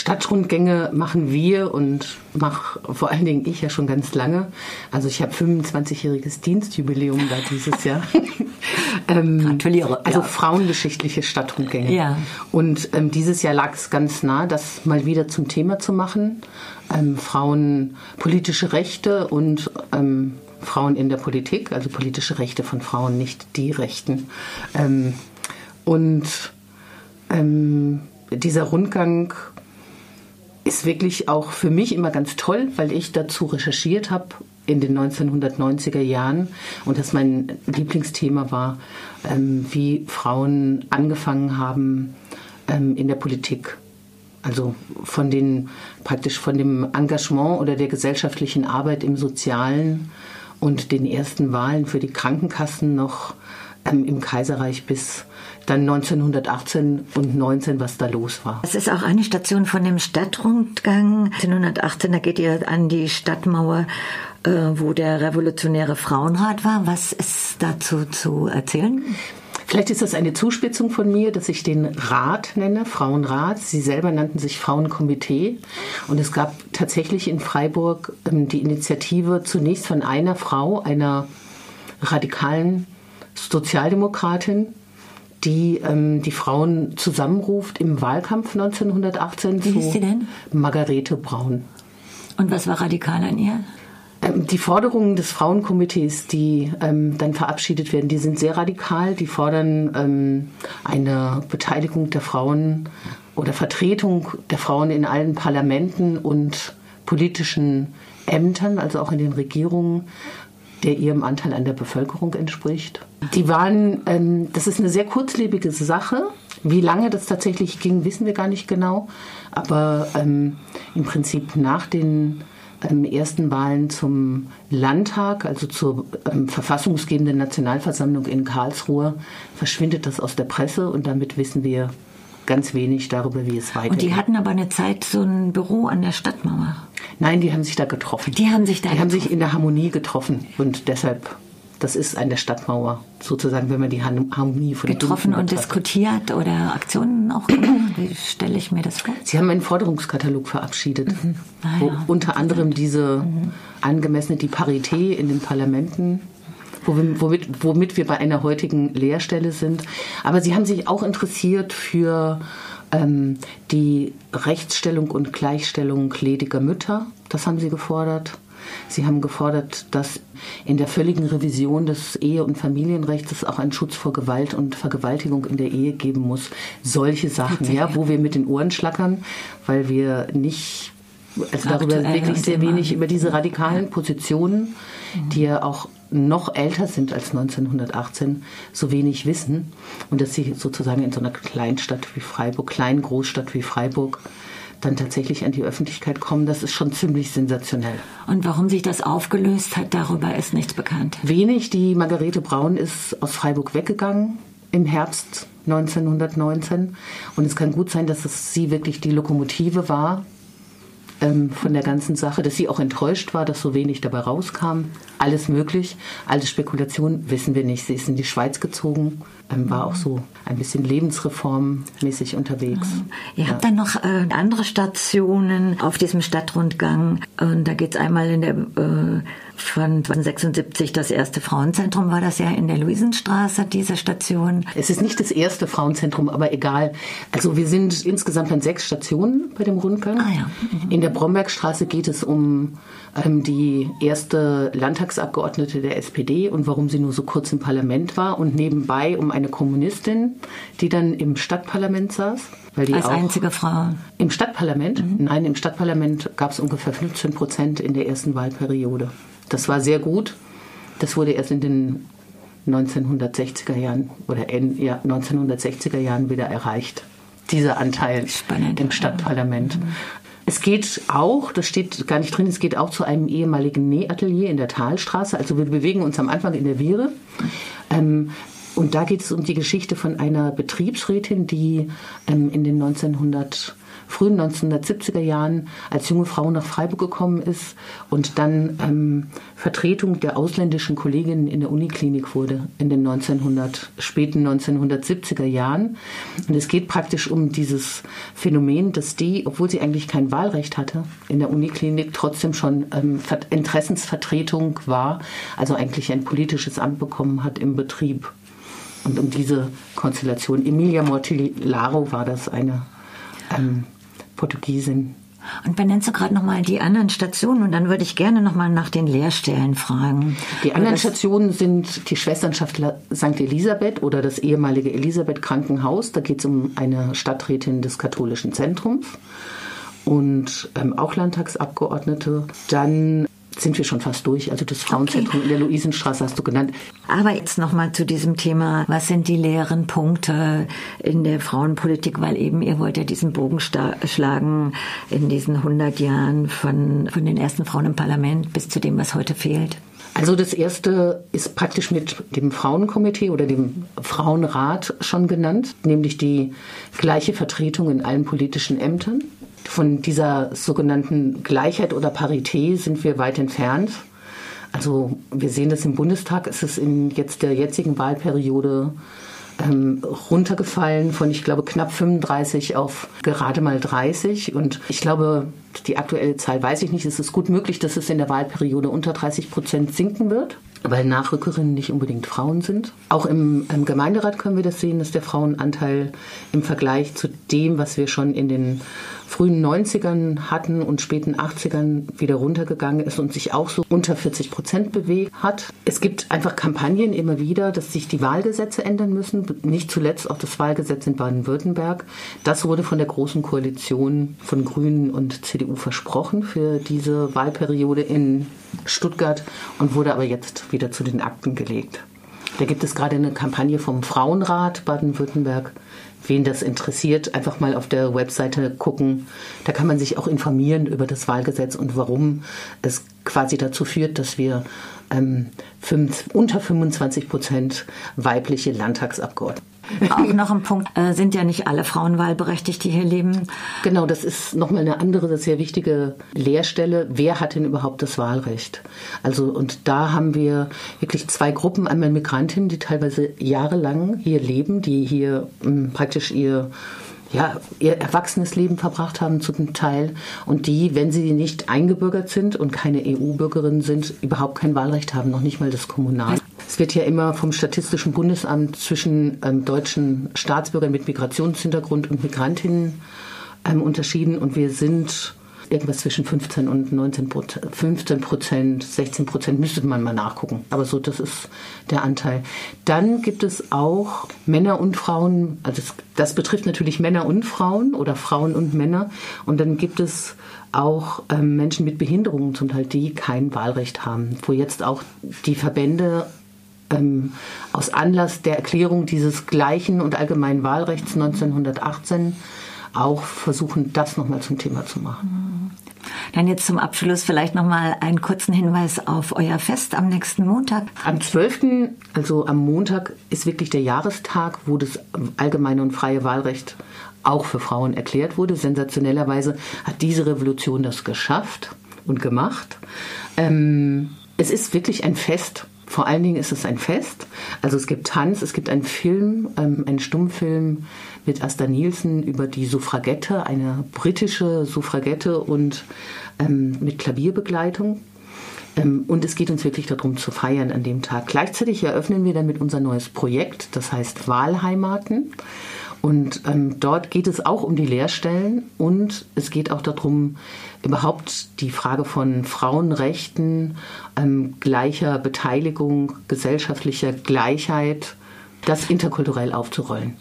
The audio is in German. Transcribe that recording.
Stadtrundgänge machen wir und mache vor allen Dingen ich ja schon ganz lange. Also ich habe 25-jähriges Dienstjubiläum da dieses Jahr. ähm, Gratuliere. Also ja. frauengeschichtliche Stadtrundgänge. Ja. Und ähm, dieses Jahr lag es ganz nah, das mal wieder zum Thema zu machen. Ähm, Frauen politische Rechte und ähm, Frauen in der Politik, also politische Rechte von Frauen, nicht die Rechten. Ähm, und ähm, dieser Rundgang ist wirklich auch für mich immer ganz toll, weil ich dazu recherchiert habe in den 1990er Jahren und das mein Lieblingsthema war, ähm, wie Frauen angefangen haben ähm, in der Politik. Also von den praktisch von dem Engagement oder der gesellschaftlichen Arbeit im Sozialen und den ersten Wahlen für die Krankenkassen noch im Kaiserreich bis dann 1918 und 19, was da los war. Es ist auch eine Station von dem Stadtrundgang. 1918, da geht ihr an die Stadtmauer, äh, wo der revolutionäre Frauenrat war. Was ist dazu zu erzählen? Vielleicht ist das eine Zuspitzung von mir, dass ich den Rat nenne, Frauenrat. Sie selber nannten sich Frauenkomitee. Und es gab tatsächlich in Freiburg ähm, die Initiative zunächst von einer Frau, einer radikalen Sozialdemokratin, die ähm, die Frauen zusammenruft im Wahlkampf 1918 Wie hieß sie denn? Margarete Braun. Und was war radikal an ihr? Ähm, die Forderungen des Frauenkomitees, die ähm, dann verabschiedet werden, die sind sehr radikal. Die fordern ähm, eine Beteiligung der Frauen oder Vertretung der Frauen in allen Parlamenten und politischen Ämtern, also auch in den Regierungen der ihrem Anteil an der Bevölkerung entspricht. Die waren, ähm, das ist eine sehr kurzlebige Sache. Wie lange das tatsächlich ging, wissen wir gar nicht genau. Aber ähm, im Prinzip nach den ähm, ersten Wahlen zum Landtag, also zur ähm, verfassungsgebenden Nationalversammlung in Karlsruhe, verschwindet das aus der Presse und damit wissen wir ganz wenig darüber, wie es weitergeht. Und die hatten aber eine Zeit so ein Büro an der Stadtmauer. Nein, die haben sich da getroffen. Die haben sich da Die getroffen. haben sich in der Harmonie getroffen und deshalb das ist an der Stadtmauer, sozusagen, wenn man die Harmonie von Getroffen und diskutiert oder Aktionen auch gemacht? Wie stelle ich mir das vor? Sie haben einen Forderungskatalog verabschiedet, mhm. ah, wo unter anderem diese mhm. angemessene, die Parität in den Parlamenten womit, womit wir bei einer heutigen Lehrstelle sind. Aber sie haben sich auch interessiert für ähm, die Rechtsstellung und Gleichstellung lediger Mütter. Das haben sie gefordert. Sie haben gefordert, dass in der völligen Revision des Ehe- und Familienrechts auch einen Schutz vor Gewalt und Vergewaltigung in der Ehe geben muss. Solche Sachen, ja, wo wir mit den Ohren schlackern, weil wir nicht, also darüber wirklich sehr wenig über diese radikalen Positionen, die ja auch noch älter sind als 1918, so wenig wissen und dass sie sozusagen in so einer Kleinstadt wie Freiburg, kleinen Großstadt wie Freiburg, dann tatsächlich an die Öffentlichkeit kommen, das ist schon ziemlich sensationell. Und warum sich das aufgelöst hat, darüber ist nichts bekannt. Wenig. Die Margarete Braun ist aus Freiburg weggegangen im Herbst 1919. Und es kann gut sein, dass es sie wirklich die Lokomotive war ähm, von der ganzen Sache, dass sie auch enttäuscht war, dass so wenig dabei rauskam. Alles möglich, alles Spekulation, wissen wir nicht. Sie ist in die Schweiz gezogen, ähm, war auch so ein bisschen lebensreformmäßig unterwegs. Ihr ja. habt dann noch äh, andere Stationen auf diesem Stadtrundgang. Und da geht es einmal in der äh, von 76 das erste Frauenzentrum war das ja in der Luisenstraße, diese Station. Es ist nicht das erste Frauenzentrum, aber egal. Also wir sind insgesamt an sechs Stationen bei dem Rundgang. Ah, ja. Mhm. In der Brombergstraße geht es um ähm, die erste Landtagsabgeordnete der SPD und warum sie nur so kurz im Parlament war und nebenbei um eine Kommunistin, die dann im Stadtparlament saß. Weil die Als einzige Frau. Im Stadtparlament? Mhm. Nein, im Stadtparlament gab es ungefähr 15 Prozent in der ersten Wahlperiode. Das war sehr gut. Das wurde erst in den 1960er Jahren oder in, ja, 1960er Jahren wieder erreicht. Dieser Anteil Spannend. im Stadtparlament. Mhm. Es geht auch, das steht gar nicht drin, es geht auch zu einem ehemaligen Nähatelier in der Talstraße. Also wir bewegen uns am Anfang in der Viere. Ähm, und da geht es um die Geschichte von einer Betriebsrätin, die ähm, in den 1900 frühen 1970er Jahren als junge Frau nach Freiburg gekommen ist und dann ähm, Vertretung der ausländischen Kolleginnen in der Uniklinik wurde in den 1900, späten 1970er Jahren. Und es geht praktisch um dieses Phänomen, dass die, obwohl sie eigentlich kein Wahlrecht hatte, in der Uniklinik trotzdem schon ähm, Interessensvertretung war, also eigentlich ein politisches Amt bekommen hat im Betrieb. Und um diese Konstellation, Emilia Mortillaro war das eine ähm, Portugiesin, und benennst du gerade nochmal die anderen Stationen und dann würde ich gerne nochmal nach den Lehrstellen fragen. Die anderen Stationen sind die Schwesternschaft St. Elisabeth oder das ehemalige Elisabeth Krankenhaus. Da geht es um eine Stadträtin des katholischen Zentrums und ähm, auch Landtagsabgeordnete. Dann sind wir schon fast durch. Also das Frauenzentrum okay. in der Luisenstraße hast du genannt. Aber jetzt nochmal zu diesem Thema, was sind die leeren Punkte in der Frauenpolitik? Weil eben ihr wollt ja diesen Bogen schlagen in diesen 100 Jahren von, von den ersten Frauen im Parlament bis zu dem, was heute fehlt. Also das erste ist praktisch mit dem Frauenkomitee oder dem Frauenrat schon genannt, nämlich die gleiche Vertretung in allen politischen Ämtern. Von dieser sogenannten Gleichheit oder Parität sind wir weit entfernt. Also wir sehen das im Bundestag, ist es in jetzt der jetzigen Wahlperiode ähm, runtergefallen von, ich glaube, knapp 35 auf gerade mal 30. Und ich glaube, die aktuelle Zahl weiß ich nicht. Es ist gut möglich, dass es in der Wahlperiode unter 30 Prozent sinken wird weil Nachrückerinnen nicht unbedingt Frauen sind. Auch im, im, Gemeinderat können wir das sehen, dass der Frauenanteil im Vergleich zu dem, was wir schon in den frühen 90ern hatten und späten 80ern wieder runtergegangen ist und sich auch so unter 40 Prozent bewegt hat. Es gibt einfach Kampagnen immer wieder, dass sich die Wahlgesetze ändern müssen, nicht zuletzt auch das Wahlgesetz in Baden-Württemberg. Das wurde von der Großen Koalition von Grünen und CDU versprochen für diese Wahlperiode in Stuttgart und wurde aber jetzt wieder zu den Akten gelegt. Da gibt es gerade eine Kampagne vom Frauenrat Baden-Württemberg. Wen das interessiert, einfach mal auf der Webseite gucken. Da kann man sich auch informieren über das Wahlgesetz und warum es quasi dazu führt, dass wir ähm, fünf, unter 25 Prozent weibliche Landtagsabgeordnete auch noch ein Punkt, äh, sind ja nicht alle Frauen wahlberechtigt, die hier leben. Genau, das ist nochmal eine andere, sehr wichtige Lehrstelle. Wer hat denn überhaupt das Wahlrecht? Also, und da haben wir wirklich zwei Gruppen, einmal Migrantinnen, die teilweise jahrelang hier leben, die hier mh, hm, praktisch ihr ja, ihr erwachsenes Leben verbracht haben zum Teil und die, wenn sie nicht eingebürgert sind und keine EU-Bürgerinnen sind, überhaupt kein Wahlrecht haben, noch nicht mal das Kommunal. Es wird ja immer vom Statistischen Bundesamt zwischen ähm, deutschen Staatsbürgern mit Migrationshintergrund und Migrantinnen ähm, unterschieden und wir sind irgendwas zwischen 15 und 19 Prozent, 15 Prozent, 16 Prozent, müsste man mal nachgucken. Aber so, das ist der Anteil. Dann gibt es auch Männer und Frauen, also das, das betrifft natürlich Männer und Frauen oder Frauen und Männer. Und dann gibt es auch ähm, Menschen mit Behinderungen zum Teil, die kein Wahlrecht haben, wo jetzt auch die Verbände ähm, aus Anlass der Erklärung dieses gleichen und allgemeinen Wahlrechts 1918 auch versuchen, das nochmal zum Thema zu machen. Dann jetzt zum Abschluss vielleicht nochmal einen kurzen Hinweis auf euer Fest am nächsten Montag. Am 12., also am Montag, ist wirklich der Jahrestag, wo das allgemeine und freie Wahlrecht auch für Frauen erklärt wurde. Sensationellerweise hat diese Revolution das geschafft und gemacht. Ähm, es ist wirklich ein Fest vor allen Dingen ist es ein Fest. Also es gibt Tanz, es gibt einen Film, ähm, einen Stummfilm mit Asta Nielsen über die Suffragette, eine britische Suffragette und ähm, mit Klavierbegleitung. Ähm, und es geht uns wirklich darum zu feiern an dem Tag. Gleichzeitig eröffnen wir damit unser neues Projekt, das heißt Wahlheimaten. Und ähm, dort geht es auch um die Lehrstellen und es geht auch darum, überhaupt die Frage von Frauenrechten, ähm, gleicher Beteiligung, gesellschaftlicher Gleichheit, das interkulturell aufzurollen.